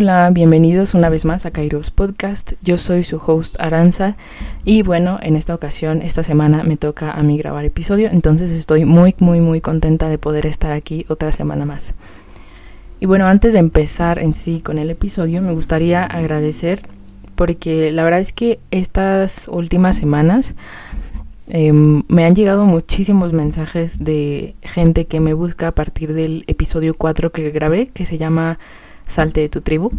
Hola, bienvenidos una vez más a Kairos Podcast. Yo soy su host Aranza y bueno, en esta ocasión, esta semana me toca a mí grabar episodio, entonces estoy muy, muy, muy contenta de poder estar aquí otra semana más. Y bueno, antes de empezar en sí con el episodio, me gustaría agradecer porque la verdad es que estas últimas semanas em, me han llegado muchísimos mensajes de gente que me busca a partir del episodio 4 que grabé, que se llama Salte de tu tribu,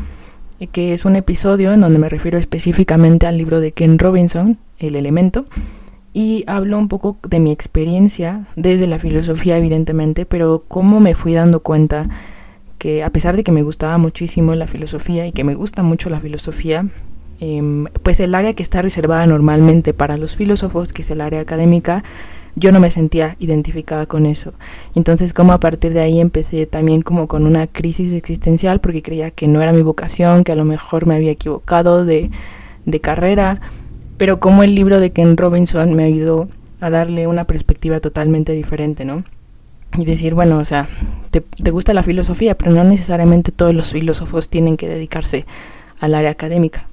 que es un episodio en donde me refiero específicamente al libro de Ken Robinson, El elemento, y hablo un poco de mi experiencia desde la filosofía, evidentemente, pero cómo me fui dando cuenta que a pesar de que me gustaba muchísimo la filosofía y que me gusta mucho la filosofía, em, pues el área que está reservada normalmente para los filósofos, que es el área académica, yo no me sentía identificada con eso. Entonces como a partir de ahí empecé también como con una crisis existencial porque creía que no era mi vocación, que a lo mejor me había equivocado de, de carrera, pero como el libro de Ken Robinson me ayudó a darle una perspectiva totalmente diferente, ¿no? Y decir, bueno, o sea, te, te gusta la filosofía, pero no necesariamente todos los filósofos tienen que dedicarse al área académica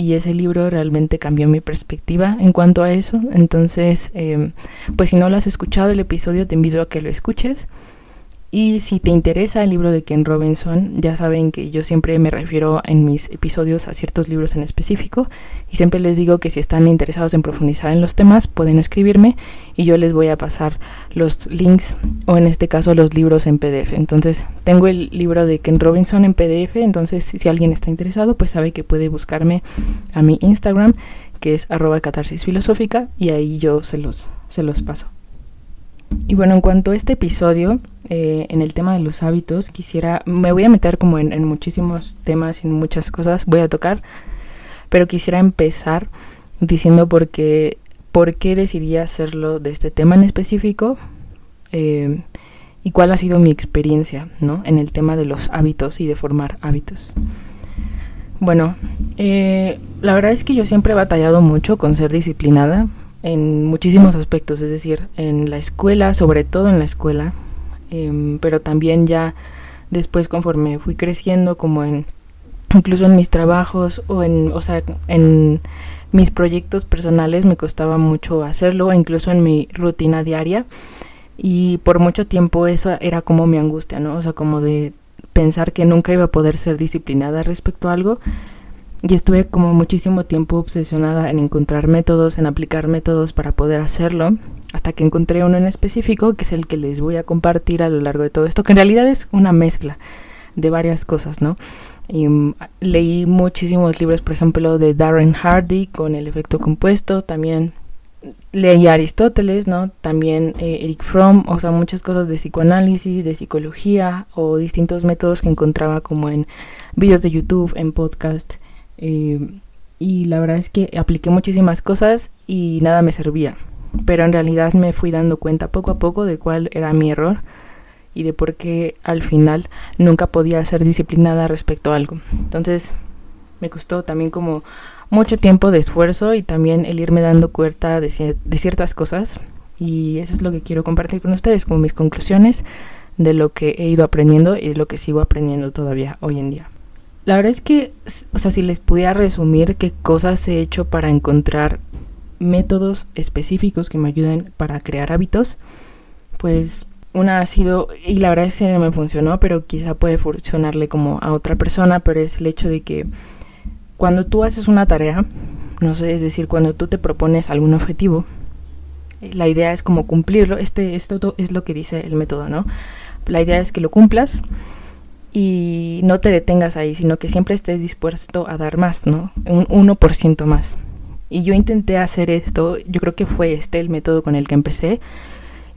y ese libro realmente cambió mi perspectiva en cuanto a eso. Entonces, eh, pues si no lo has escuchado el episodio, te invito a que lo escuches. Y si te interesa el libro de Ken Robinson, ya saben que yo siempre me refiero en mis episodios a ciertos libros en específico y siempre les digo que si están interesados en profundizar en los temas pueden escribirme y yo les voy a pasar los links o en este caso los libros en PDF. Entonces tengo el libro de Ken Robinson en PDF, entonces si alguien está interesado pues sabe que puede buscarme a mi Instagram que es arroba catarsis filosófica y ahí yo se los, se los paso. Y bueno, en cuanto a este episodio, eh, en el tema de los hábitos, quisiera, me voy a meter como en, muchísimos temas y en muchas cosas, voy a tocar, pero quisiera empezar diciendo por qué, por qué decidí hacerlo de este tema en específico eh, y cuál ha sido mi experiencia ¿no? en el tema de los hábitos y de formar hábitos. Bueno, eh, la verdad es que yo siempre he batallado mucho con ser disciplinada, en muchísimos aspectos, es decir, en la escuela, sobre todo en la escuela, em, pero también ya después conforme fui creciendo, como en incluso en mis trabajos o en, o sea, en mis proyectos personales me costaba mucho hacerlo, incluso en mi rutina diaria. Y por mucho tiempo eso era como mi angustia, ¿no? O sea, como de pensar que nunca iba a poder ser disciplinada respecto a algo y estuve como muchísimo tiempo obsesionada en encontrar métodos, en aplicar métodos para poder hacerlo, hasta que encontré uno en específico, que es el que les voy a compartir a lo largo de todo esto, que en realidad es una mezcla de varias cosas, ¿no? Y, mm, leí muchísimos libros, por ejemplo, de Darren Hardy con el efecto compuesto, también leí Aristóteles, ¿no? También eh, Eric Fromm, o sea, muchas cosas de psicoanálisis, de psicología o distintos métodos que encontraba como en videos de YouTube, en podcast eh, y la verdad es que apliqué muchísimas cosas y nada me servía. Pero en realidad me fui dando cuenta poco a poco de cuál era mi error y de por qué al final nunca podía ser disciplinada respecto a algo. Entonces me costó también como mucho tiempo de esfuerzo y también el irme dando cuenta de, de ciertas cosas. Y eso es lo que quiero compartir con ustedes como mis conclusiones de lo que he ido aprendiendo y de lo que sigo aprendiendo todavía hoy en día. La verdad es que, o sea, si les pudiera resumir qué cosas he hecho para encontrar métodos específicos que me ayuden para crear hábitos, pues una ha sido, y la verdad es que no me funcionó, pero quizá puede funcionarle como a otra persona, pero es el hecho de que cuando tú haces una tarea, no sé, es decir, cuando tú te propones algún objetivo, la idea es como cumplirlo, este, esto es lo que dice el método, ¿no? La idea es que lo cumplas y no te detengas ahí, sino que siempre estés dispuesto a dar más, ¿no? Un 1% más. Y yo intenté hacer esto, yo creo que fue este el método con el que empecé.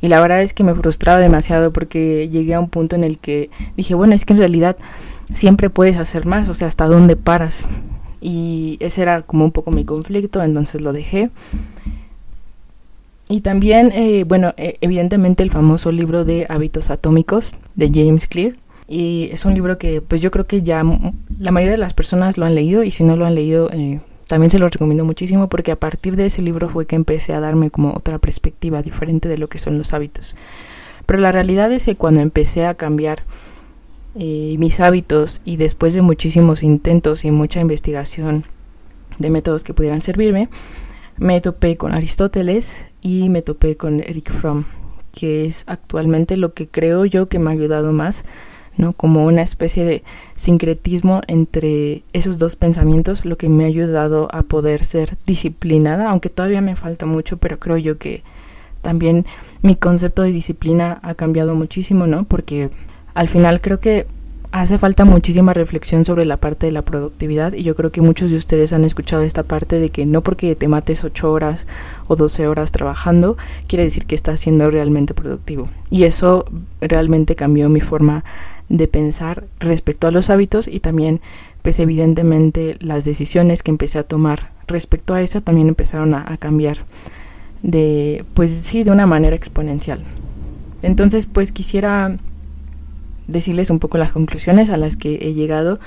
Y la verdad es que me frustraba demasiado porque llegué a un punto en el que dije, bueno, es que en realidad siempre puedes hacer más, o sea, hasta dónde paras. Y ese era como un poco mi conflicto, entonces lo dejé. Y también, eh, bueno, e, evidentemente el famoso libro de hábitos atómicos de James Clear y es un libro que pues yo creo que ya la mayoría de las personas lo han leído y si no lo han leído eh, también se lo recomiendo muchísimo porque a partir de ese libro fue que empecé a darme como otra perspectiva diferente de lo que son los hábitos. Pero la realidad es que cuando empecé a cambiar eh, mis hábitos y después de muchísimos intentos y mucha investigación de métodos que pudieran servirme, me topé con Aristóteles y me topé con Eric Fromm, que es actualmente lo que creo yo que me ha ayudado más, ¿no? Como una especie de sincretismo entre esos dos pensamientos, lo que me ha ayudado a poder ser disciplinada, aunque todavía me falta mucho, pero creo yo que también mi concepto de disciplina ha cambiado muchísimo, ¿no? Porque al final creo que hace falta muchísima reflexión sobre la parte de la productividad y yo creo que muchos de ustedes han escuchado esta parte de que no porque te mates 8 horas o 12 horas trabajando quiere decir que estás siendo realmente productivo. Y eso realmente cambió mi forma de pensar respecto a los hábitos y también pues evidentemente las decisiones que empecé a tomar respecto a eso también empezaron a, cambiar de pues sí de una manera exponencial. Entonces pues quisiera decirles un poco las conclusiones a las que he llegado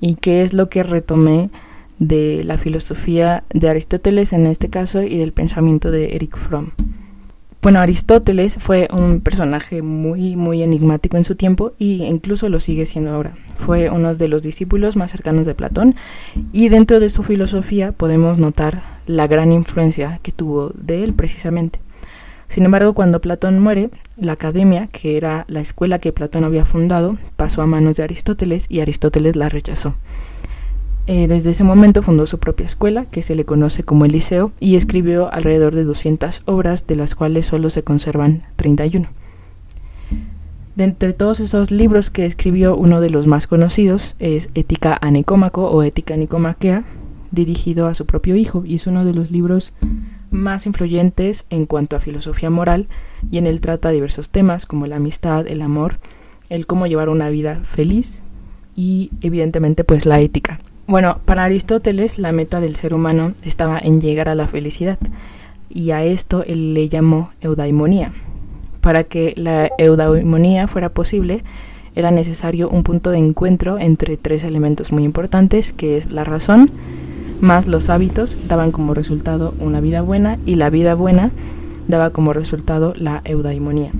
y qué es lo que retomé de la filosofía de Aristóteles en este caso y del pensamiento de Eric Fromm. Bueno, Aristóteles fue un personaje muy, muy enigmático en su tiempo y incluso lo sigue siendo ahora. Fue uno de los discípulos más cercanos de Platón y dentro de su filosofía podemos notar la gran influencia que tuvo de él precisamente. Sin embargo, cuando Platón muere, la academia, que era la escuela que Platón había fundado, pasó a manos de Aristóteles y Aristóteles la rechazó. Eh, desde ese momento fundó su propia escuela, que se le conoce como el Liceo, y escribió alrededor de 200 obras, de las cuales solo se conservan 31. De entre todos esos libros que escribió, uno de los más conocidos es Ética a Nicómaco o Ética Nicomaquea, dirigido a su propio hijo, y es uno de los libros más influyentes en cuanto a filosofía moral y en él trata diversos temas como la amistad, el amor, el cómo llevar una vida feliz y evidentemente pues la ética. Bueno, para Aristóteles la meta del ser humano estaba en llegar a la felicidad y a esto él le llamó eudaimonía. Para que la eudaimonía fuera posible era necesario un punto de encuentro entre tres elementos muy importantes que es la razón, más los hábitos daban como resultado una vida buena y la vida buena daba como resultado la eudaimonía.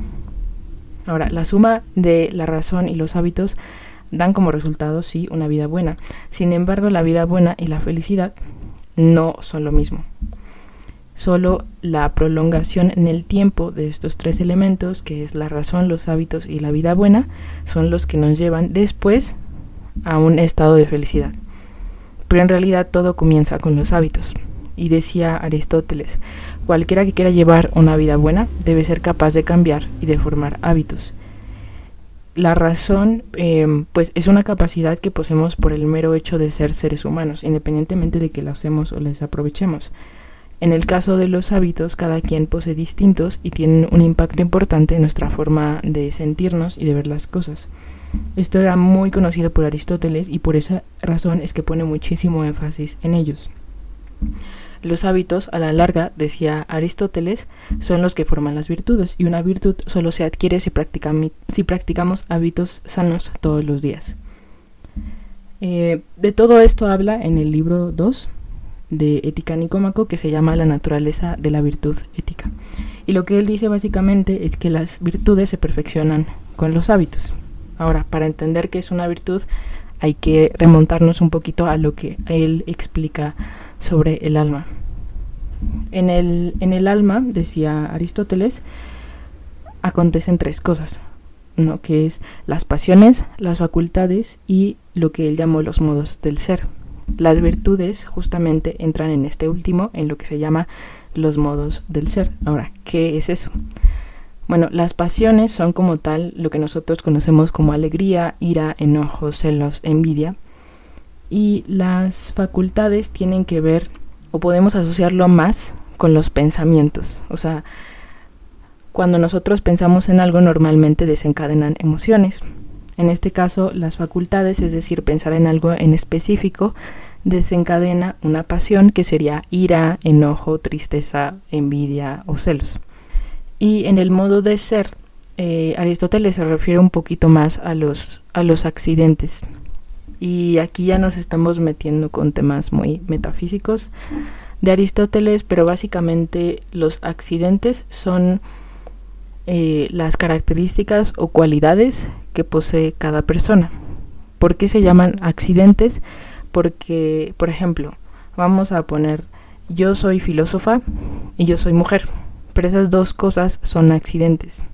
Ahora, la suma de la razón y los hábitos dan como resultado, sí, una vida buena. Sin embargo, la vida buena y la felicidad no son lo mismo. Solo la prolongación en el tiempo de estos tres elementos, que es la razón, los hábitos y la vida buena, son los que nos llevan después a un estado de felicidad. Pero en realidad todo comienza con los hábitos. Y decía Aristóteles, cualquiera que quiera llevar una vida buena debe ser capaz de cambiar y de formar hábitos. La razón, em, pues, es una capacidad que poseemos por el mero hecho de ser seres humanos, independientemente de que la usemos o les aprovechemos. En el caso de los hábitos, cada quien posee distintos y tienen un impacto importante en nuestra forma de sentirnos y de ver las cosas. Esto era muy conocido por Aristóteles y por esa razón es que pone muchísimo énfasis en ellos. Los hábitos, a la larga, decía Aristóteles, son los que forman las virtudes, y una virtud solo se adquiere si, practicamos hábitos sanos todos los días. Eh, de todo esto habla en el libro 2 de Ética Nicómaco, que se llama La naturaleza de la virtud ética. Y lo que él dice básicamente es que las virtudes se perfeccionan con los hábitos. Ahora, para entender qué es una virtud, hay que remontarnos un poquito a lo que él explica sobre el alma. En el, en el alma, decía Aristóteles, acontecen tres cosas, ¿no? que es las pasiones, las facultades y lo que él llamó los modos del ser. Las virtudes justamente entran en este último, en lo que se llama los modos del ser. Ahora, ¿qué es eso? Bueno, las pasiones son como tal lo que nosotros conocemos como alegría, ira, enojo, celos, envidia. Y las facultades tienen que ver, o podemos asociarlo más con los pensamientos. O sea, cuando nosotros pensamos en algo normalmente desencadenan emociones. En este caso, las facultades, es decir, pensar en algo en específico, desencadena una pasión que sería ira, enojo, tristeza, envidia o celos. Y en el modo de ser, eh, Aristóteles se refiere un poquito más a los, a los accidentes. Y aquí ya nos estamos metiendo con temas muy metafísicos de Aristóteles, pero básicamente los accidentes son eh, las características o cualidades que posee cada persona. ¿Por qué se llaman accidentes? Porque, por ejemplo, vamos a poner, yo soy filósofa y yo soy mujer, pero esas dos cosas son accidentes.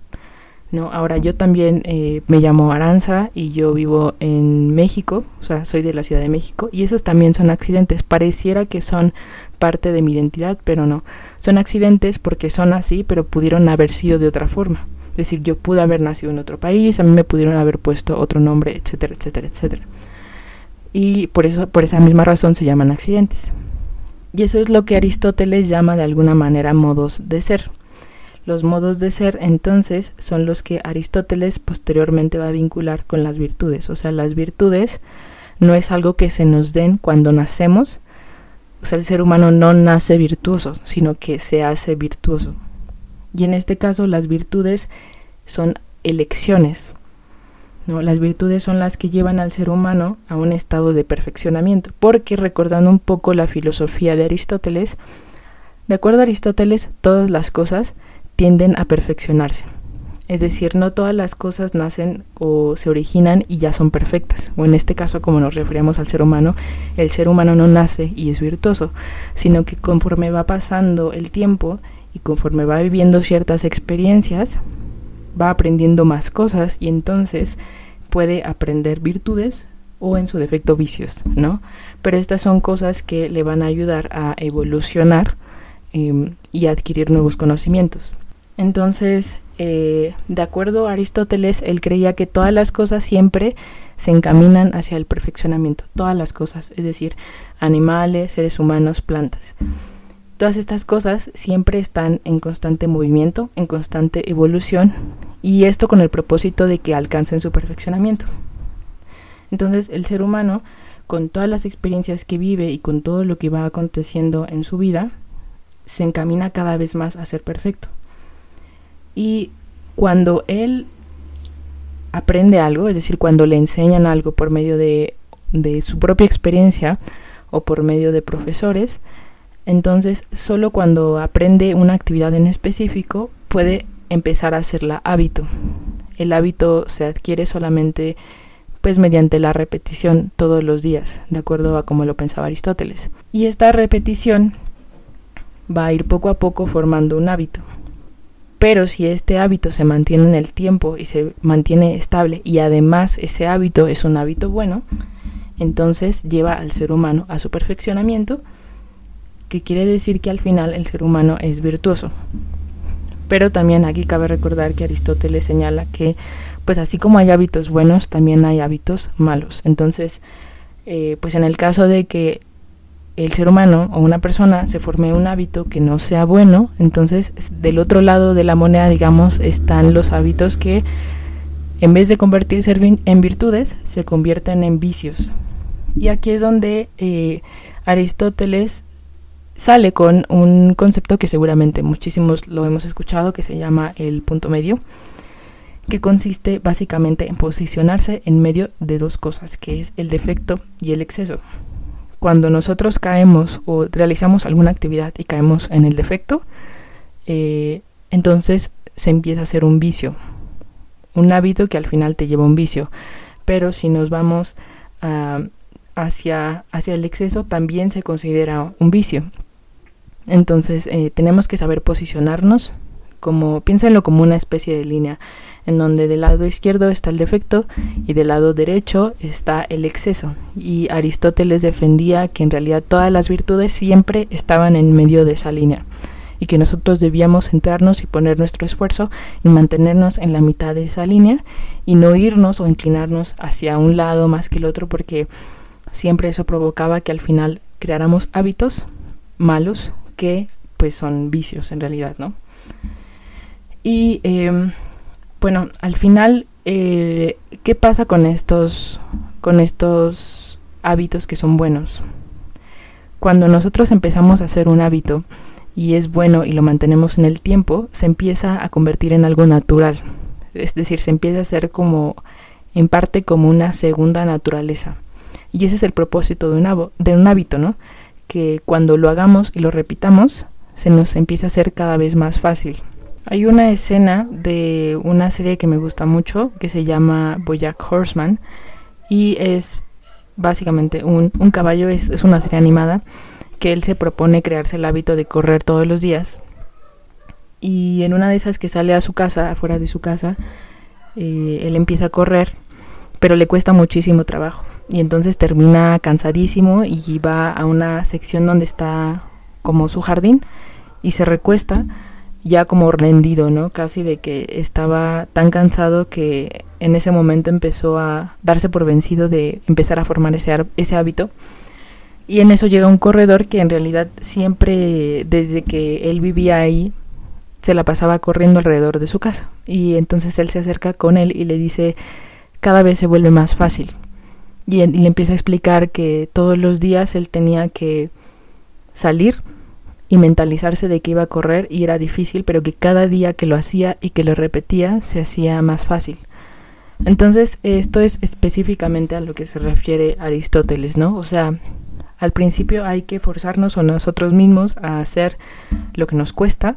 ¿No? Ahora yo también eh, me llamo Aranza y yo vivo en México, o sea, soy de la Ciudad de México y esos también son accidentes. Pareciera que son parte de mi identidad, pero no. Son accidentes porque son así, pero pudieron haber sido de otra forma. Es decir, yo pude haber nacido en otro país, a mí me pudieron haber puesto otro nombre, etcétera, etcétera, etcétera. Y por eso, por esa misma razón se llaman accidentes. Y eso es lo que Aristóteles llama de alguna manera modos de ser. Los modos de ser entonces son los que Aristóteles posteriormente va a vincular con las virtudes. O sea, las virtudes no es algo que se nos den cuando nacemos. O sea, el ser humano no nace virtuoso, sino que se hace virtuoso. Y en este caso las virtudes son elecciones. ¿no? Las virtudes son las que llevan al ser humano a un estado de perfeccionamiento. Porque recordando un poco la filosofía de Aristóteles, de acuerdo a Aristóteles, todas las cosas tienden a perfeccionarse. Es decir, no todas las cosas nacen o se originan y ya son perfectas. O en este caso, como nos referíamos al ser humano, el ser humano no nace y es virtuoso, sino que conforme va pasando el tiempo y conforme va viviendo ciertas experiencias, va aprendiendo más cosas y entonces puede aprender virtudes o en su defecto vicios, ¿no? Pero estas son cosas que le van a ayudar a evolucionar em, y adquirir nuevos conocimientos. Entonces, eh, de acuerdo a Aristóteles, él creía que todas las cosas siempre se encaminan hacia el perfeccionamiento, todas las cosas, es decir, animales, seres humanos, plantas. Todas estas cosas siempre están en constante movimiento, en constante evolución, y esto con el propósito de que alcancen su perfeccionamiento. Entonces, el ser humano, con todas las experiencias que vive y con todo lo que va aconteciendo en su vida, se encamina cada vez más a ser perfecto. Y cuando él aprende algo, es decir, cuando le enseñan algo por medio de, su propia experiencia o por medio de profesores, entonces solo cuando aprende una actividad en específico puede empezar a hacerla hábito. El hábito se adquiere solamente pues mediante la repetición todos los días, de acuerdo a como lo pensaba Aristóteles. Y esta repetición va a ir poco a poco formando un hábito. Pero si este hábito se mantiene en el tiempo y se mantiene estable y además ese hábito es un hábito bueno, entonces lleva al ser humano a su perfeccionamiento, que quiere decir que al final el ser humano es virtuoso. Pero también aquí cabe recordar que Aristóteles señala que pues así como hay hábitos buenos, también hay hábitos malos. Entonces, eh, pues en el caso de que el ser humano o una persona se forme un hábito que no sea bueno, entonces del otro lado de la moneda, digamos, están los hábitos que en vez de convertirse en virtudes, se convierten en vicios. Y aquí es donde eh, Aristóteles sale con un concepto que seguramente muchísimos lo hemos escuchado, que se llama el punto medio, que consiste básicamente en posicionarse en medio de dos cosas, que es el defecto y el exceso cuando nosotros caemos o realizamos alguna actividad y caemos en el defecto, eh, entonces se empieza a hacer un vicio, un hábito que al final te lleva a un vicio. Pero si nos vamos ah, hacia, hacia el exceso, también se considera un vicio. Entonces eh, tenemos que saber posicionarnos como, piénsenlo como una especie de línea en donde del lado izquierdo está el defecto y del lado derecho está el exceso. Y Aristóteles defendía que en realidad todas las virtudes siempre estaban en medio de esa línea y que nosotros debíamos centrarnos y poner nuestro esfuerzo en mantenernos en la mitad de esa línea y no irnos o inclinarnos hacia un lado más que el otro porque siempre eso provocaba que al final creáramos hábitos malos que pues son vicios en realidad, ¿no? Y em, bueno, al final, eh, ¿qué pasa con estos, con estos hábitos que son buenos? Cuando nosotros empezamos a hacer un hábito y es bueno y lo mantenemos en el tiempo, se empieza a convertir en algo natural. Es decir, se empieza a hacer como, en parte, como una segunda naturaleza. Y ese es el propósito de un, de un hábito, ¿no? Que cuando lo hagamos y lo repitamos, se nos empieza a hacer cada vez más fácil. Hay una escena de una serie que me gusta mucho que se llama Bojack Horseman y es básicamente un, un caballo, es, es una serie animada que él se propone crearse el hábito de correr todos los días y en una de esas que sale a su casa, afuera de su casa, eh, él empieza a correr, pero le cuesta muchísimo trabajo. Y entonces termina cansadísimo y va a una sección donde está como su jardín y se recuesta ya como rendido, ¿no? Casi de que estaba tan cansado que en ese momento empezó a darse por vencido de empezar a formar ese, ese hábito. Y en eso llega un corredor que en realidad siempre, desde que él vivía ahí, se la pasaba corriendo alrededor de su casa. Y entonces él se acerca con él y le dice, cada vez se vuelve más fácil. Y, le empieza a explicar que todos los días él tenía que salir y mentalizarse de que iba a correr y era difícil, pero que cada día que lo hacía y que lo repetía se hacía más fácil. Entonces, esto es específicamente a lo que se refiere Aristóteles, ¿no? O sea, al principio hay que forzarnos a nosotros mismos a hacer lo que nos cuesta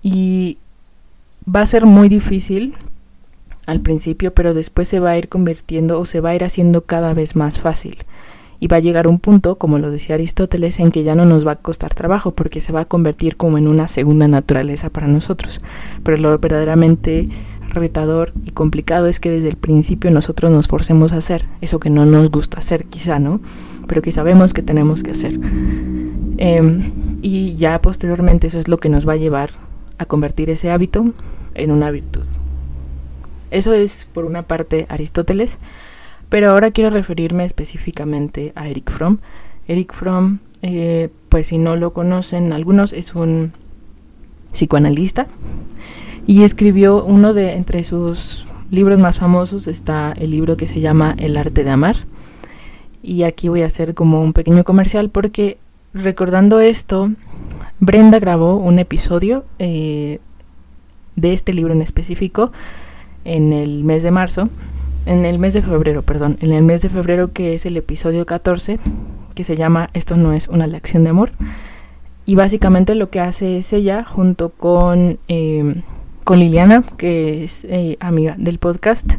y va a ser muy difícil al principio, pero después se va a ir convirtiendo o se va a ir haciendo cada vez más fácil. Y va a llegar un punto, como lo decía Aristóteles, en que ya no nos va a costar trabajo porque se va a convertir como en una segunda naturaleza para nosotros. Pero lo verdaderamente retador y complicado es que desde el principio nosotros nos forcemos a hacer eso que no nos gusta hacer, quizá, ¿no? Pero que sabemos que tenemos que hacer. Em, y ya posteriormente eso es lo que nos va a llevar a convertir ese hábito en una virtud. Eso es por una parte Aristóteles, pero ahora quiero referirme específicamente a Eric Fromm. Eric Fromm, eh, pues si no lo conocen algunos, es un psicoanalista y escribió uno de entre sus libros más famosos está el libro que se llama El arte de amar. Y aquí voy a hacer como un pequeño comercial porque recordando esto, Brenda grabó un episodio eh, de este libro en específico en el mes de marzo, en el mes de febrero, perdón, en el mes de febrero que es el episodio 14, que se llama Esto no es una lección de amor. Y básicamente lo que hace es ella, junto con, eh, con Liliana, que es eh, amiga del podcast,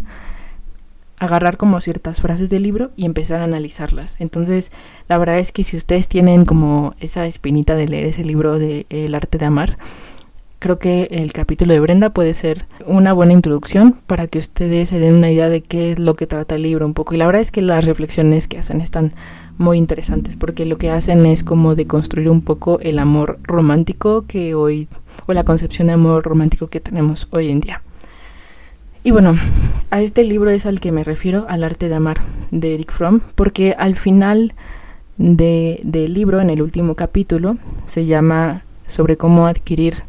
agarrar como ciertas frases del libro y empezar a analizarlas. Entonces, la verdad es que si ustedes tienen como esa espinita de leer ese libro de El arte de amar, creo que el capítulo de Brenda puede ser una buena introducción para que ustedes se den una idea de qué es lo que trata el libro un poco. Y la verdad es que las reflexiones que hacen están muy interesantes porque lo que hacen es como de construir un poco el amor romántico que hoy o la concepción de amor romántico que tenemos hoy en día. Y bueno, a este libro es al que me refiero, al arte de amar de Eric Fromm, porque al final del libro, en el último capítulo, se llama sobre cómo adquirir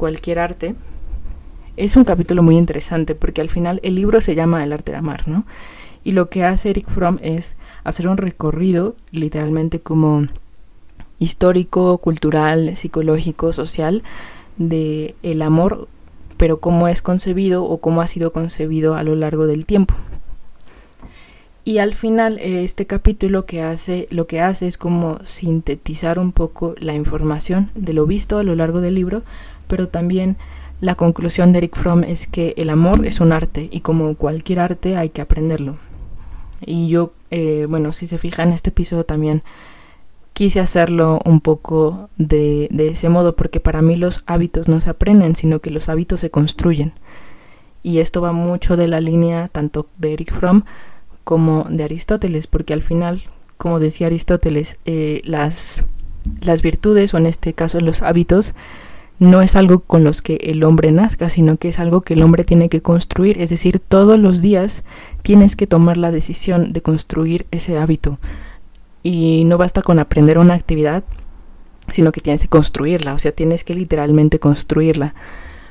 cualquier arte. Es un capítulo muy interesante porque al final el libro se llama El arte de amar, ¿no? Y lo que hace Eric Fromm es hacer un recorrido, literalmente como histórico, cultural, psicológico, social, de el amor pero cómo es concebido o cómo ha sido concebido a lo largo del tiempo. Y al final este capítulo que hace, lo que hace es como sintetizar un poco la información de lo visto a lo largo del libro, pero también la conclusión de Eric Fromm es que el amor es un arte y como cualquier arte hay que aprenderlo. Y yo, eh, bueno, si se fija en este episodio también quise hacerlo un poco de, ese modo porque para mí los hábitos no se aprenden, sino que los hábitos se construyen. Y esto va mucho de la línea tanto de Eric Fromm como de Aristóteles, porque al final, como decía Aristóteles, eh, las, las virtudes, o en este caso los hábitos, no es algo con los que el hombre nazca, sino que es algo que el hombre tiene que construir. Es decir, todos los días tienes que tomar la decisión de construir ese hábito y no basta con aprender una actividad, sino que tienes que construirla, o sea, tienes que literalmente construirla.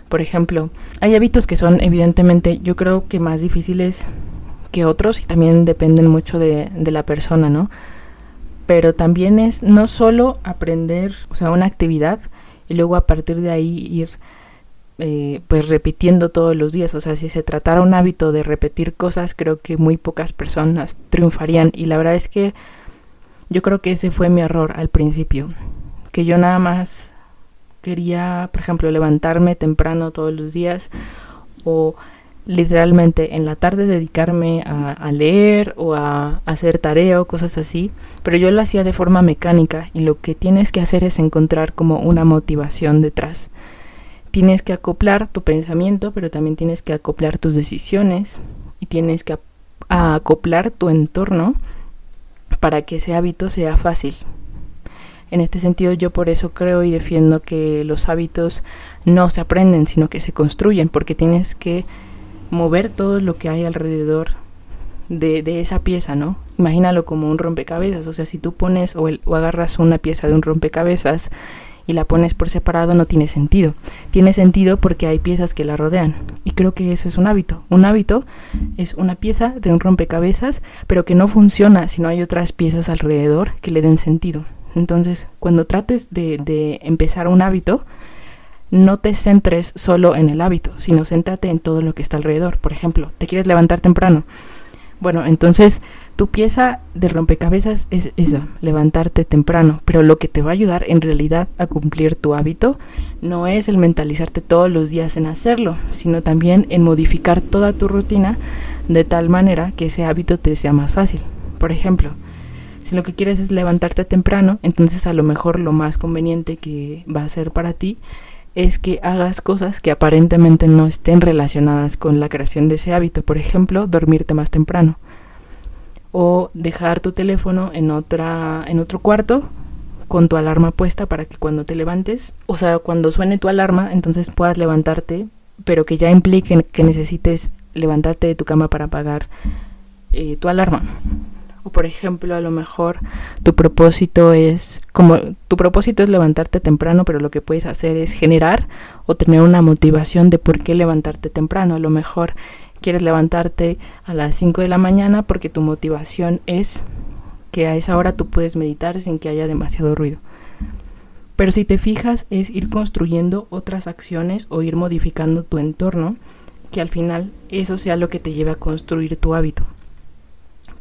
Por ejemplo, hay hábitos que son evidentemente yo creo que más difíciles que otros y también dependen mucho de, de la persona, ¿no? Pero también es no solo aprender, o sea, una actividad y luego a partir de ahí ir eh, pues repitiendo todos los días. O sea, si se tratara un hábito de repetir cosas, creo que muy pocas personas triunfarían. Y la verdad es que yo creo que ese fue mi error al principio, que yo nada más quería, por ejemplo, levantarme temprano todos los días o literalmente en la tarde dedicarme a, leer o a, hacer tarea o cosas así, pero yo lo hacía de forma mecánica y lo que tienes que hacer es encontrar como una motivación detrás. Tienes que acoplar tu pensamiento, pero también tienes que acoplar tus decisiones y tienes que acoplar tu entorno para que ese hábito sea fácil. En este sentido yo por eso creo y defiendo que los hábitos no se aprenden, sino que se construyen, porque tienes que mover todo lo que hay alrededor de, esa pieza, ¿no? Imagínalo como un rompecabezas, o sea, si tú pones o, o agarras una pieza de un rompecabezas y la pones por separado no tiene sentido. Tiene sentido porque hay piezas que la rodean. Y creo que eso es un hábito. Un hábito es una pieza de un rompecabezas, pero que no funciona si no hay otras piezas alrededor que le den sentido. Entonces, cuando trates de, de empezar un hábito, no te centres solo en el hábito, sino céntrate en todo lo que está alrededor. Por ejemplo, te quieres levantar temprano. Bueno, entonces tu pieza de rompecabezas es esa, levantarte temprano, pero lo que te va a ayudar en realidad a cumplir tu hábito no es el mentalizarte todos los días en hacerlo, sino también en modificar toda tu rutina de tal manera que ese hábito te sea más fácil. Por ejemplo, si lo que quieres es levantarte temprano, entonces a lo mejor lo más conveniente que va a ser para ti es que hagas cosas que aparentemente no estén relacionadas con la creación de ese hábito. Por ejemplo, dormirte más temprano. O dejar tu teléfono en, otra, en otro cuarto con tu alarma puesta para que cuando te levantes, o sea, cuando suene tu alarma, entonces puedas levantarte, pero que ya implique que necesites levantarte de tu cama para apagar eh, tu alarma. O por ejemplo, a lo mejor tu propósito es como tu propósito es levantarte temprano, pero lo que puedes hacer es generar o tener una motivación de por qué levantarte temprano. A lo mejor quieres levantarte a las 5 de la mañana porque tu motivación es que a esa hora tú puedes meditar sin que haya demasiado ruido. Pero si te fijas es ir construyendo otras acciones o ir modificando tu entorno, que al final eso sea lo que te lleve a construir tu hábito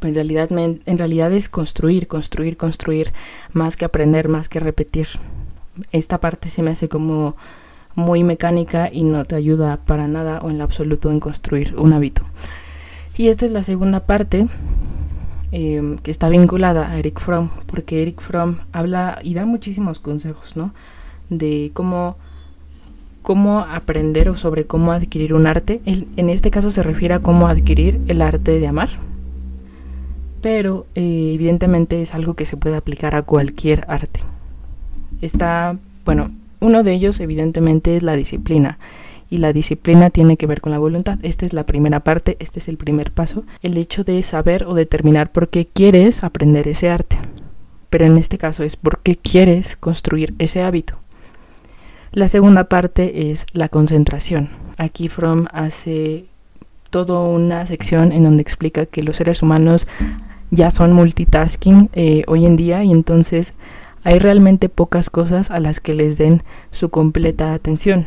en realidad, en realidad es construir, construir, construir, más que aprender, más que repetir. Esta parte se me hace como muy mecánica y no te ayuda para nada o en lo absoluto en construir un hábito. Y esta es la segunda parte em, que está vinculada a Eric Fromm, porque Eric Fromm habla y da muchísimos consejos, ¿no? De cómo, cómo aprender o sobre cómo adquirir un arte. en este caso se refiere a cómo adquirir el arte de amar, pero eh, evidentemente es algo que se puede aplicar a cualquier arte. Está, bueno, uno de ellos evidentemente es la disciplina y la disciplina tiene que ver con la voluntad. Esta es la primera parte, este es el primer paso, el hecho de saber o determinar por qué quieres aprender ese arte. Pero en este caso es por qué quieres construir ese hábito. La segunda parte es la concentración. Aquí Fromm hace toda una sección en donde explica que los seres humanos ya son multitasking eh, hoy en día y entonces hay realmente pocas cosas a las que les den su completa atención.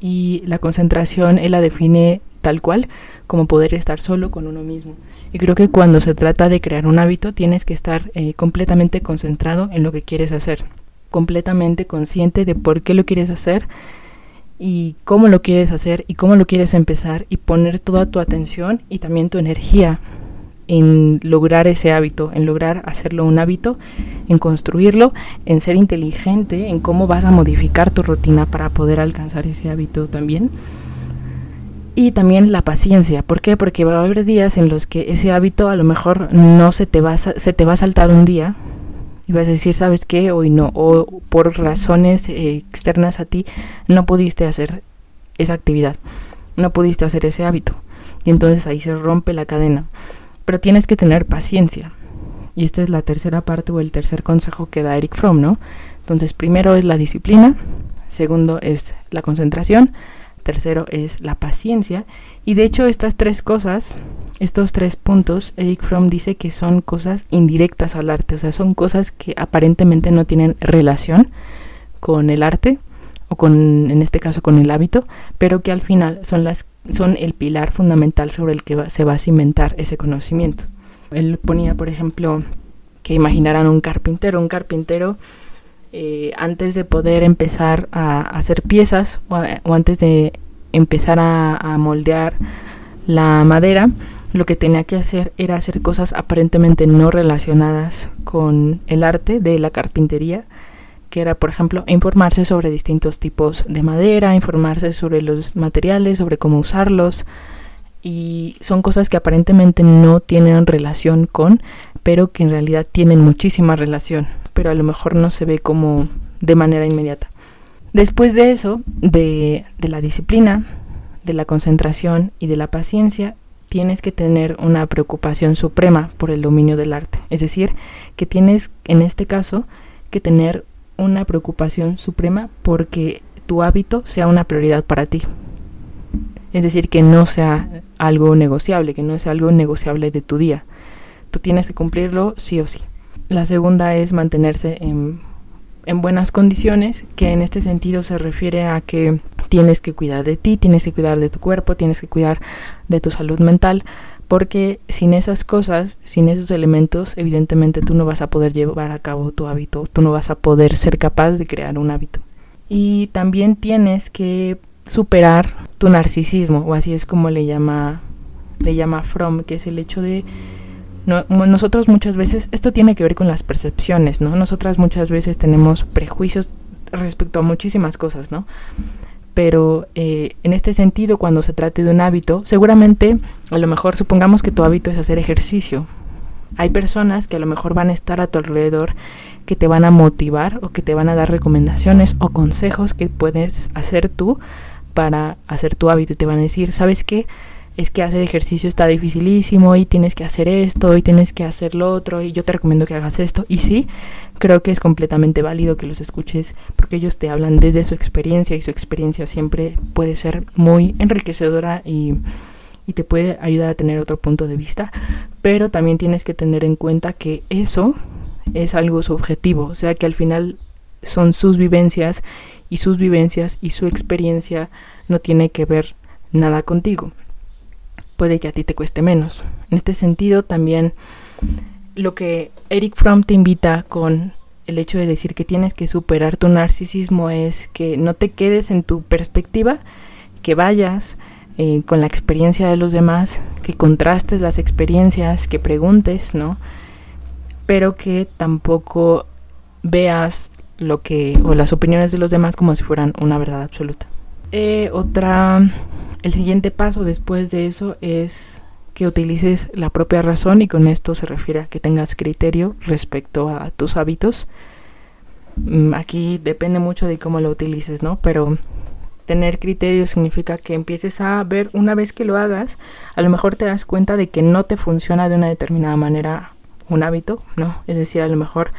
Y la concentración él la define tal cual como poder estar solo con uno mismo. Y creo que cuando se trata de crear un hábito tienes que estar eh, completamente concentrado en lo que quieres hacer, completamente consciente de por qué lo quieres hacer y cómo lo quieres hacer y cómo lo quieres empezar y poner toda tu atención y también tu energía en lograr ese hábito, en lograr hacerlo un hábito, en construirlo, en ser inteligente, en cómo vas a modificar tu rutina para poder alcanzar ese hábito también. Y también la paciencia, ¿por qué? Porque va a haber días en los que ese hábito a lo mejor no se te va a, se te va a saltar un día y vas a decir, ¿sabes qué? Hoy no, o por razones eh, externas a ti no pudiste hacer esa actividad, no pudiste hacer ese hábito. Y entonces ahí se rompe la cadena pero tienes que tener paciencia. Y esta es la tercera parte o el tercer consejo que da Eric Fromm, ¿no? Entonces, primero es la disciplina, segundo es la concentración, tercero es la paciencia. Y de hecho, estas tres cosas, estos tres puntos, Eric Fromm dice que son cosas indirectas al arte, o sea, son cosas que aparentemente no tienen relación con el arte o con, en este caso, con el hábito, pero que al final son las son el pilar fundamental sobre el que se va a cimentar ese conocimiento. Él ponía, por ejemplo, que imaginaran un carpintero. Un carpintero, eh, antes de poder empezar a hacer piezas o, antes de empezar a moldear la madera, lo que tenía que hacer era hacer cosas aparentemente no relacionadas con el arte de la carpintería, que era, por ejemplo, informarse sobre distintos tipos de madera, informarse sobre los materiales, sobre cómo usarlos, y son cosas que aparentemente no tienen relación con, pero que en realidad tienen muchísima relación, pero a lo mejor no se ve como de manera inmediata. Después de eso, de, de la disciplina, de la concentración y de la paciencia, tienes que tener una preocupación suprema por el dominio del arte. Es decir, que tienes, en este caso, que tener una preocupación suprema porque tu hábito sea una prioridad para ti. Es decir, que no sea algo negociable, que no sea algo negociable de tu día. Tú tienes que cumplirlo sí o sí. La segunda es mantenerse en en buenas condiciones, que en este sentido se refiere a que tienes que cuidar de ti, tienes que cuidar de tu cuerpo, tienes que cuidar de tu salud mental, porque sin esas cosas, sin esos elementos, evidentemente tú no vas a poder llevar a cabo tu hábito, tú no vas a poder ser capaz de crear un hábito. Y también tienes que superar tu narcisismo, o así es como le llama le llama Fromm, que es el hecho de nosotros muchas veces, esto tiene que ver con las percepciones, ¿no? Nosotras muchas veces tenemos prejuicios respecto a muchísimas cosas, ¿no? Pero eh, en este sentido, cuando se trate de un hábito, seguramente, a lo mejor supongamos que tu hábito es hacer ejercicio. Hay personas que a lo mejor van a estar a tu alrededor que te van a motivar o que te van a dar recomendaciones o consejos que puedes hacer tú para hacer tu hábito y te van a decir, ¿sabes qué? Es que hacer ejercicio está dificilísimo y tienes que hacer esto y tienes que hacer lo otro y yo te recomiendo que hagas esto. Y sí, creo que es completamente válido que los escuches porque ellos te hablan desde su experiencia y su experiencia siempre puede ser muy enriquecedora y, y te puede ayudar a tener otro punto de vista. Pero también tienes que tener en cuenta que eso es algo subjetivo, o sea que al final son sus vivencias y sus vivencias y su experiencia no tiene que ver nada contigo puede que a ti te cueste menos. En este sentido, también lo que Eric Fromm te invita con el hecho de decir que tienes que superar tu narcisismo es que no te quedes en tu perspectiva, que vayas eh, con la experiencia de los demás, que contrastes las experiencias, que preguntes, ¿no? Pero que tampoco veas lo que o las opiniones de los demás como si fueran una verdad absoluta. Eh, otra el siguiente paso después de eso es que utilices la propia razón y con esto se refiere a que tengas criterio respecto a tus hábitos. Mm, aquí depende mucho de cómo lo utilices, ¿no? Pero tener criterio significa que empieces a ver una vez que lo hagas, a lo mejor te das cuenta de que no te funciona de una determinada manera un hábito, ¿no? Es decir, a lo mejor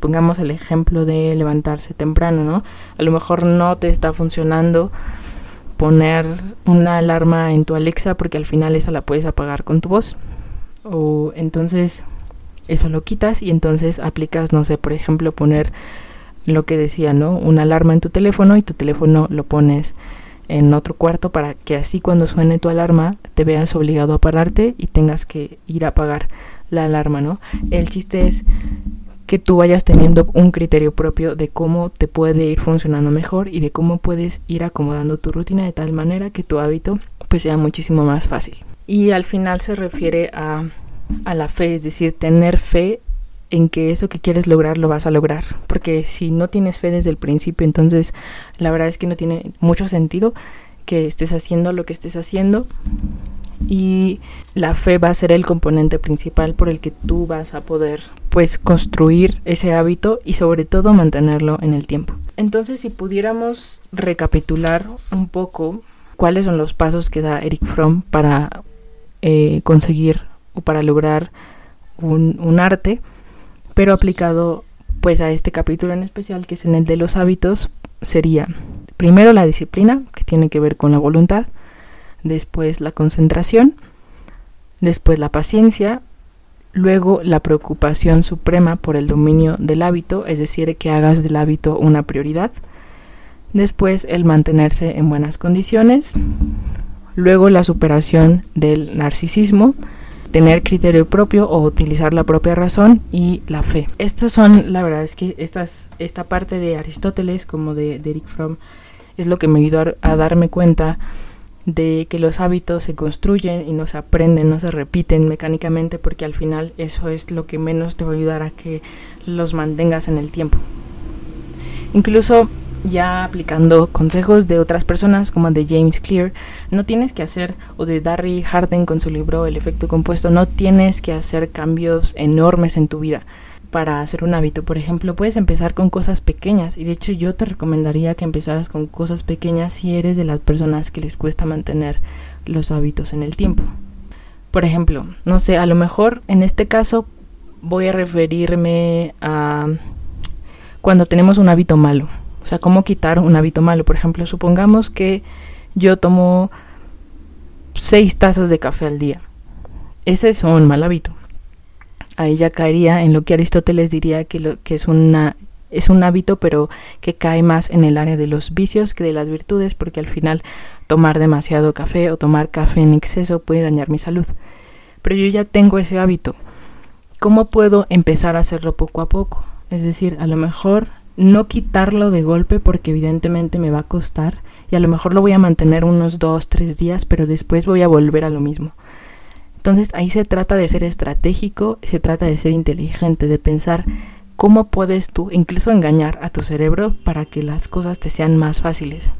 pongamos el ejemplo de levantarse temprano, ¿no? A lo mejor no te está funcionando poner una alarma en tu Alexa porque al final esa la puedes apagar con tu voz. O entonces eso lo quitas y entonces aplicas, no sé, por ejemplo, poner lo que decía, ¿no? Una alarma en tu teléfono y tu teléfono lo pones en otro cuarto para que así cuando suene tu alarma te veas obligado a pararte y tengas que ir a apagar la alarma, ¿no? El chiste es que tú vayas teniendo un criterio propio de cómo te puede ir funcionando mejor y de cómo puedes ir acomodando tu rutina de tal manera que tu hábito pues sea muchísimo más fácil. Y al final se refiere a, a la fe, es decir, tener fe en que eso que quieres lograr lo vas a lograr. Porque si no tienes fe desde el principio, entonces la verdad es que no tiene mucho sentido que estés haciendo lo que estés haciendo y la fe va a ser el componente principal por el que tú vas a poder pues construir ese hábito y sobre todo mantenerlo en el tiempo. Entonces si pudiéramos recapitular un poco cuáles son los pasos que da Eric Fromm para eh, conseguir o para lograr un, un arte, pero aplicado pues a este capítulo en especial que es en el de los hábitos, sería primero la disciplina, que tiene que ver con la voluntad, después la concentración, después la paciencia, luego la preocupación suprema por el dominio del hábito, es decir, que hagas del hábito una prioridad, después el mantenerse en buenas condiciones, luego la superación del narcisismo, tener criterio propio o utilizar la propia razón y la fe. Estas son, la verdad es que estas, esta parte de Aristóteles como de, Eric Fromm es lo que me ayudó a darme cuenta de que los hábitos se construyen y no se aprenden, no se repiten mecánicamente, porque al final eso es lo que menos te va a ayudar a que los mantengas en el tiempo. Incluso ya aplicando consejos de otras personas como de James Clear, no tienes que hacer, o de Darry Harden con su libro El efecto compuesto, no tienes que hacer cambios enormes en tu vida para hacer un hábito. Por ejemplo, puedes empezar con cosas pequeñas y de hecho yo te recomendaría que empezaras con cosas pequeñas si eres de las personas que les cuesta mantener los hábitos en el tiempo. Por ejemplo, no sé, a lo mejor en este caso voy a referirme a cuando tenemos un hábito malo. O sea, cómo quitar un hábito malo. Por ejemplo, supongamos que yo tomo seis tazas de café al día. Ese es un mal hábito. Ahí ya caería en lo que Aristóteles diría que, lo, que es, una, es un hábito, pero que cae más en el área de los vicios que de las virtudes, porque al final tomar demasiado café o tomar café en exceso puede dañar mi salud. Pero yo ya tengo ese hábito. ¿Cómo puedo empezar a hacerlo poco a poco? Es decir, a lo mejor no quitarlo de golpe porque evidentemente me va a costar y a lo mejor lo voy a mantener unos dos, tres días, pero después voy a volver a lo mismo. Entonces ahí se trata de ser estratégico, se trata de ser inteligente, de pensar cómo puedes tú incluso engañar a tu cerebro para que las cosas te sean más fáciles.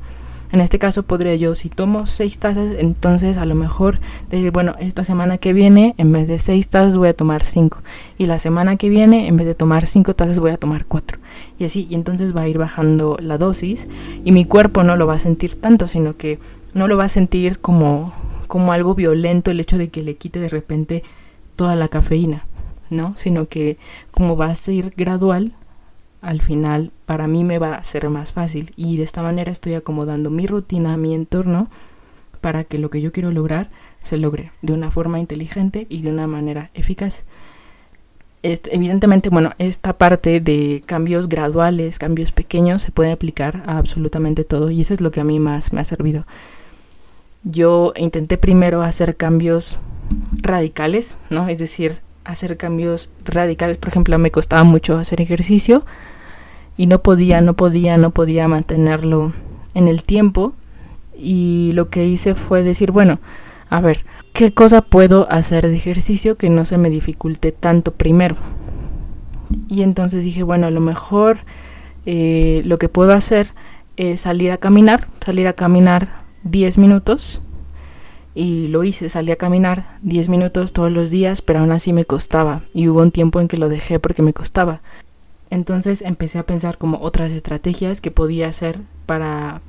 En este caso podría yo, si tomo seis tazas, entonces a lo mejor decir, bueno, esta semana que viene, en vez de seis tazas voy a tomar cinco. Y la semana que viene, en vez de tomar cinco tazas, voy a tomar cuatro. Y así, y entonces va a ir bajando la dosis y mi cuerpo no lo va a sentir tanto, sino que no lo va a sentir como, como algo violento el hecho de que le quite de repente toda la cafeína, ¿no? Sino que como va a ser gradual, al final para mí me va a ser más fácil y de esta manera estoy acomodando mi rutina, mi entorno para que lo que yo quiero lograr se logre de una forma inteligente y de una manera eficaz. evidentemente, bueno, esta parte de cambios graduales, cambios pequeños, se puede aplicar a absolutamente todo y eso es lo que a mí más me ha servido. Yo intenté primero hacer cambios radicales, ¿no? Es decir, hacer cambios radicales. Por ejemplo, me costaba mucho hacer ejercicio y no podía, no podía, no podía mantenerlo en el tiempo. Y lo que hice fue decir, bueno, a ver, ¿qué cosa puedo hacer de ejercicio que no se me dificulte tanto primero? Y entonces dije, bueno, a lo mejor eh, lo que puedo hacer es salir a caminar, salir a caminar 10 minutos y lo hice, salí a caminar 10 minutos todos los días, pero aún así me costaba y hubo un tiempo en que lo dejé porque me costaba. Entonces empecé a pensar como otras estrategias que podía hacer para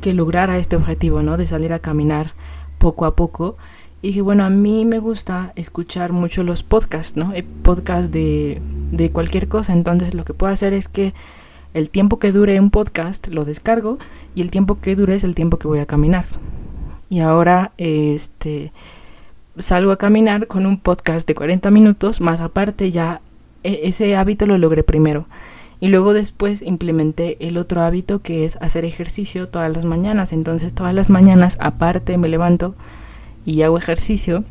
que lograra este objetivo, ¿no? De salir a caminar poco a poco. Y dije, bueno, a mí me gusta escuchar mucho los podcasts, ¿no? Eh, podcasts de, de cualquier cosa. Entonces lo que puedo hacer es que el tiempo que dure un podcast lo descargo y el tiempo que dure es el tiempo que voy a caminar y ahora este salgo a caminar con un podcast de 40 minutos, más aparte ya e, ese hábito lo logré primero. Y luego después implementé el otro hábito que es hacer ejercicio todas las mañanas. Entonces todas las mañanas aparte me levanto y hago ejercicio.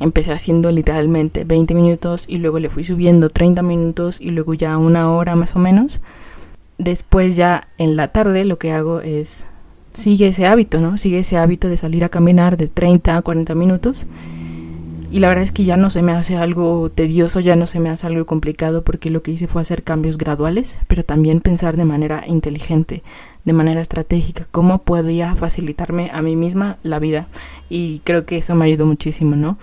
Empecé haciendo literalmente 20 minutos y luego le fui subiendo 30 minutos y luego ya una hora más o menos. Después ya en la tarde lo que hago es sigue ese hábito, ¿no? Sigue ese hábito de salir a caminar de 30 a 40 minutos. Y la verdad es que ya no se me hace algo tedioso, ya no se me hace algo complicado porque lo que hice fue hacer cambios graduales, pero también pensar de manera inteligente, de manera estratégica, cómo podía facilitarme a mí misma la vida. Y creo que eso me ayudó muchísimo, ¿no?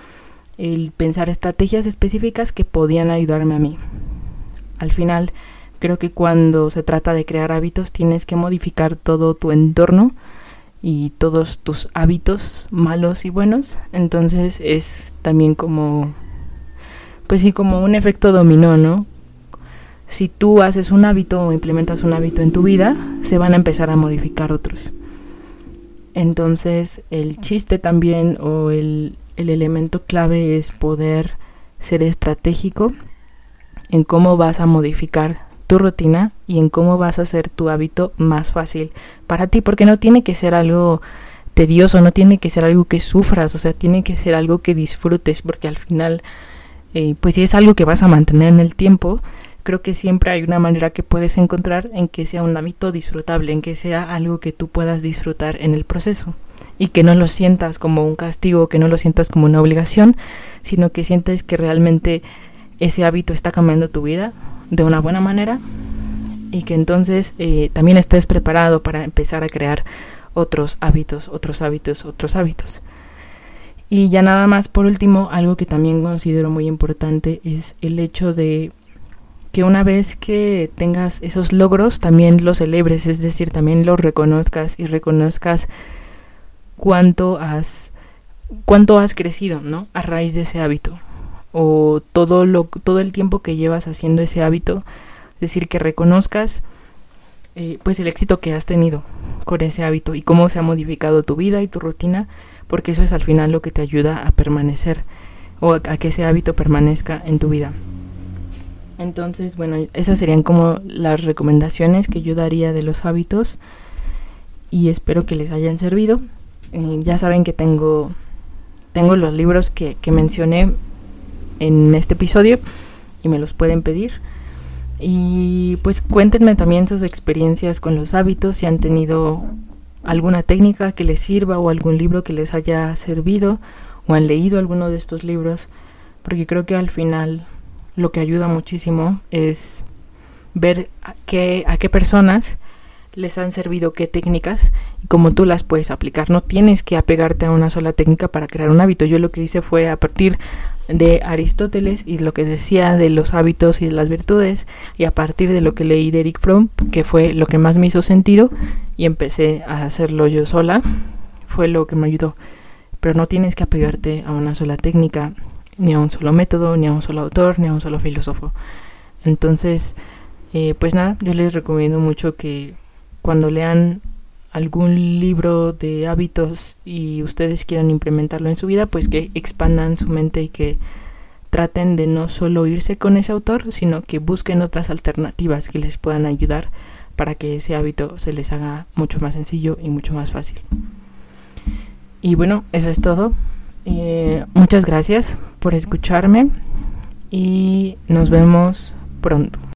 El pensar estrategias específicas que podían ayudarme a mí. Al final, Creo que cuando se trata de crear hábitos tienes que modificar todo tu entorno y todos tus hábitos malos y buenos. Entonces es también como, pues sí, como un efecto dominó, ¿no? Si tú haces un hábito o implementas un hábito en tu vida, se van a empezar a modificar otros. Entonces el chiste también o el, el elemento clave es poder ser estratégico en cómo vas a modificar tu rutina y en cómo vas a hacer tu hábito más fácil para ti, porque no tiene que ser algo tedioso, no tiene que ser algo que sufras, o sea, tiene que ser algo que disfrutes, porque al final, eh, pues si es algo que vas a mantener en el tiempo, creo que siempre hay una manera que puedes encontrar en que sea un hábito disfrutable, en que sea algo que tú puedas disfrutar en el proceso. y que no lo sientas como un castigo, que no lo sientas como una obligación, sino que sientes que realmente ese hábito está cambiando tu vida de una buena manera y que entonces eh, también estés preparado para empezar a crear otros hábitos, otros hábitos, otros hábitos. Y ya nada más, por último, algo que también considero muy importante es el hecho de que una vez que tengas esos logros, también los celebres, es decir, también los reconozcas y reconozcas cuánto has, cuánto has crecido, ¿no? A raíz de ese hábito. O todo, lo, todo el tiempo que llevas haciendo ese hábito, es decir, que reconozcas eh, pues el éxito que has tenido con ese hábito y cómo se ha modificado tu vida y tu rutina, porque eso es al final lo que te ayuda a permanecer o a que ese hábito permanezca en tu vida. Entonces, bueno, esas serían como las recomendaciones que yo daría de los hábitos y espero que les hayan servido. Eh, ya saben que tengo, tengo los libros que, que mencioné en este episodio y me los pueden pedir. Y pues cuéntenme también sus experiencias con los hábitos, si han tenido alguna técnica que les sirva o algún libro que les haya servido o han leído alguno de estos libros, porque creo que al final lo que ayuda muchísimo es ver a qué, a qué personas les han servido qué técnicas y cómo tú las puedes aplicar. No tienes que apegarte a una sola técnica para crear un hábito. Yo lo que hice fue a partir de Aristóteles y lo que decía de los hábitos y de las virtudes y a partir de lo que leí de Eric Fromm, que fue lo que más me hizo sentido y empecé a hacerlo yo sola, fue lo que me ayudó. Pero no tienes que apegarte a una sola técnica, ni a un solo método, ni a un solo autor, ni a un solo filósofo. Entonces, eh, pues nada, yo les recomiendo mucho que cuando lean algún libro de hábitos y ustedes quieran implementarlo en su vida, pues que expandan su mente y que traten de no solo irse con ese autor, sino que busquen otras alternativas que les puedan ayudar para que ese hábito se les haga mucho más sencillo y mucho más fácil. Y bueno, eso es todo. Eh, muchas gracias por escucharme y nos vemos pronto.